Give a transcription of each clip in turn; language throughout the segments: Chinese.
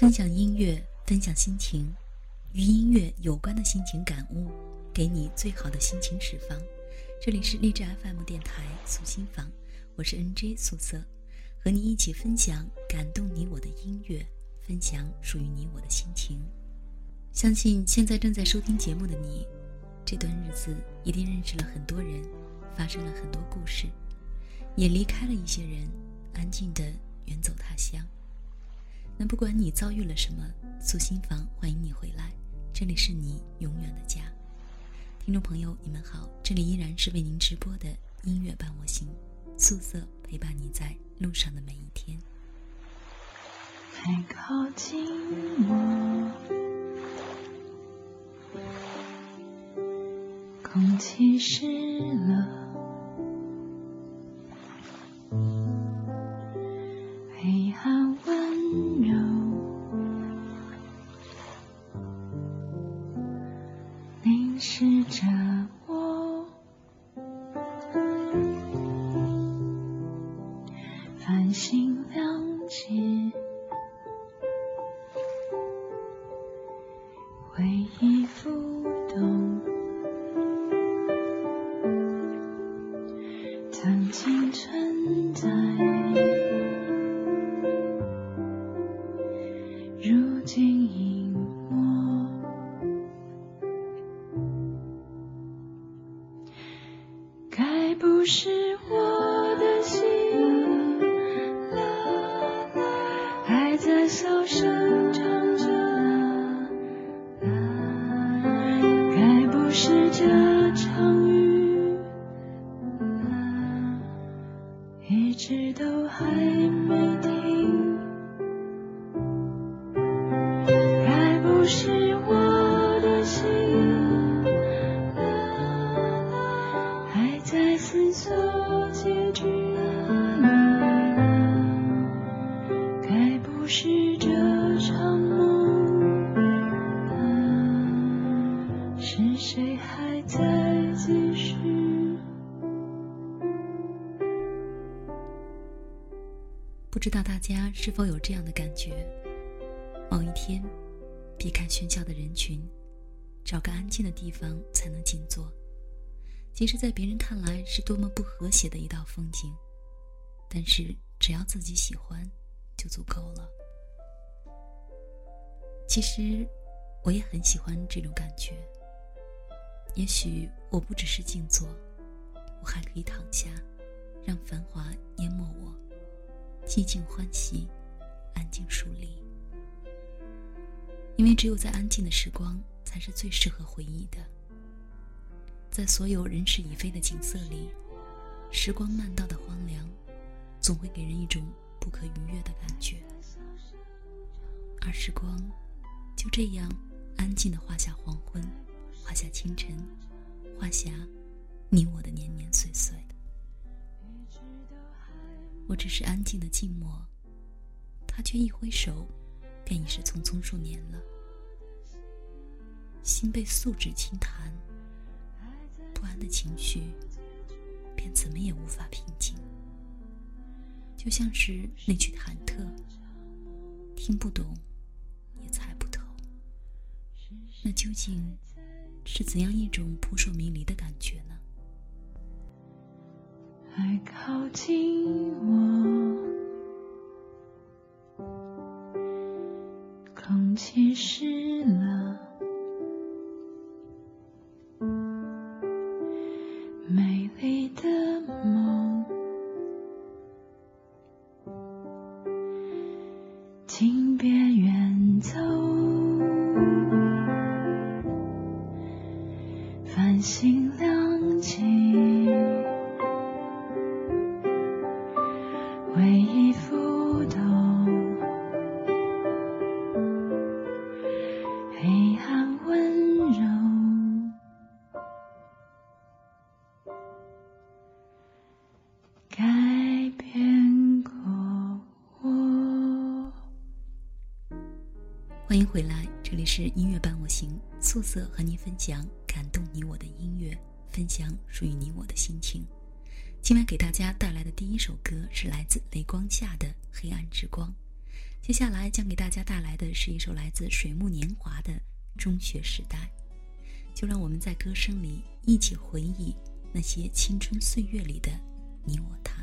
分享音乐，分享心情，与音乐有关的心情感悟，给你最好的心情释放。这里是励志 FM 电台素心房，我是 NJ 素色，和你一起分享感动你我的音乐，分享属于你我的心情。相信现在正在收听节目的你，这段日子一定认识了很多人，发生了很多故事，也离开了一些人，安静的远走他乡。那不管你遭遇了什么，素心房欢迎你回来，这里是你永远的家。听众朋友，你们好，这里依然是为您直播的音乐伴我行，素色陪伴你在路上的每一天。太靠近我，空气湿了。不是不知道大家是否有这样的感觉？某一天，避开喧嚣的人群，找个安静的地方才能静坐。即使在别人看来是多么不和谐的一道风景，但是只要自己喜欢，就足够了。其实，我也很喜欢这种感觉。也许我不只是静坐，我还可以躺下，让繁华淹没我。寂静欢喜，安静疏离。因为只有在安静的时光，才是最适合回忆的。在所有人事已非的景色里，时光漫道的荒凉，总会给人一种不可逾越的感觉。而时光，就这样安静的画下黄昏，画下清晨，画下你我的年年岁岁。我只是安静的静默，他却一挥手，便已是匆匆数年了。心被素纸轻弹，不安的情绪便怎么也无法平静，就像是那句忐忑，听不懂，也猜不透。那究竟是怎样一种扑朔迷离的感觉呢？来靠近我，空气湿了。回来，这里是音乐伴我行，素色和你分享感动你我的音乐，分享属于你我的心情。今晚给大家带来的第一首歌是来自雷光下的《黑暗之光》，接下来将给大家带来的是一首来自水木年华的《中学时代》，就让我们在歌声里一起回忆那些青春岁月里的你我他。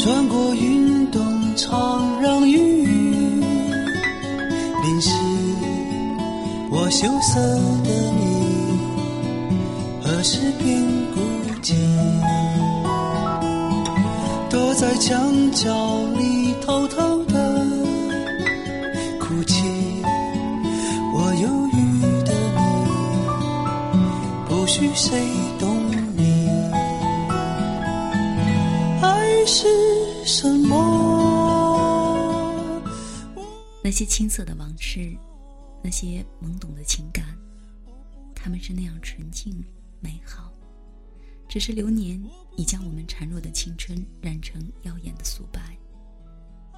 穿过运动场，让雨淋湿我羞涩的你，何时变孤寂？躲在墙角里偷偷的哭泣，我忧郁的你，不许谁懂。是什么？那些青涩的往事，那些懵懂的情感，他们是那样纯净美好。只是流年已将我们孱弱的青春染成耀眼的素白。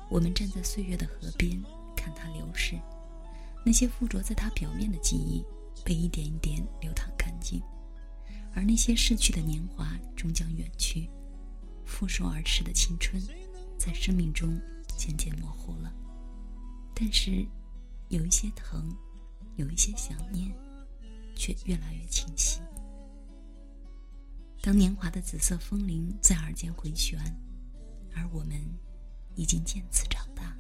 我们站在岁月的河边，看它流逝，那些附着在它表面的记忆，被一点一点流淌干净，而那些逝去的年华终将远去。负手而逝的青春，在生命中渐渐模糊了。但是，有一些疼，有一些想念，却越来越清晰。当年华的紫色风铃在耳间回旋，而我们已经渐次长大。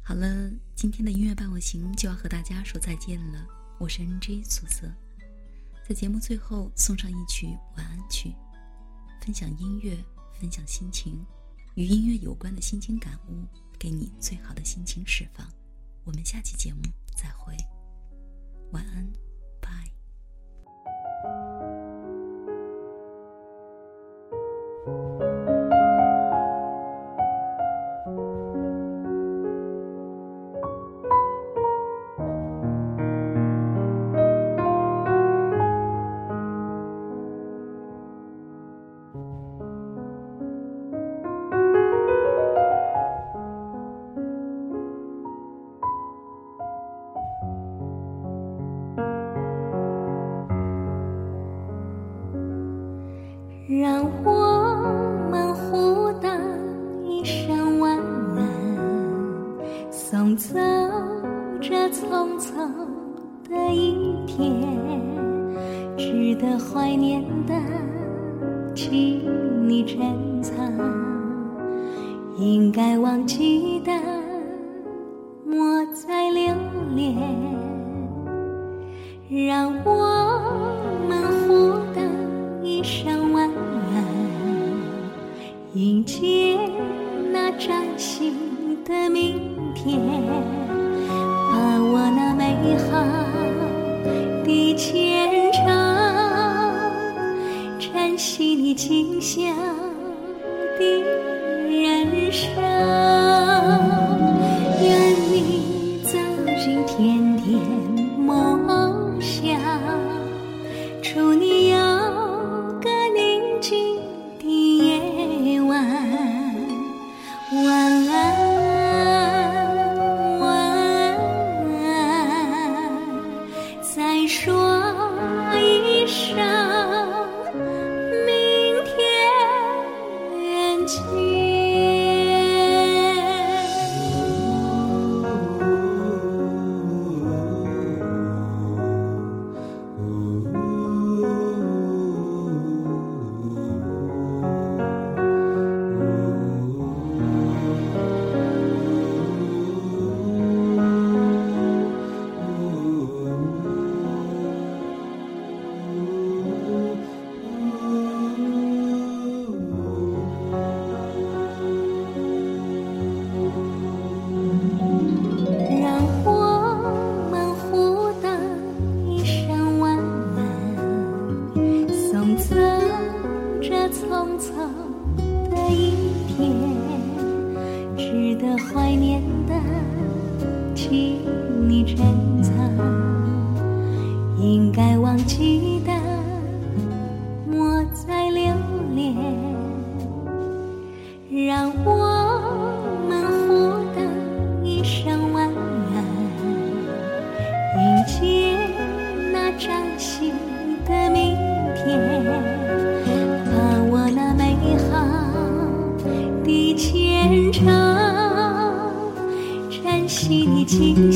好了，今天的音乐伴我行就要和大家说再见了。我是 NJ 素色，在节目最后送上一曲晚安曲。分享音乐，分享心情，与音乐有关的心情感悟，给你最好的心情释放。我们下期节目再会，晚安，应该忘记的，莫再留恋。让我们互道一声晚安，迎接那崭新的明天，把握那美好的前程，珍惜你今宵你燃烧珍藏应该忘记的莫再留恋让我们互道一声晚安迎接那崭新的明天把我那美好的前程珍惜你今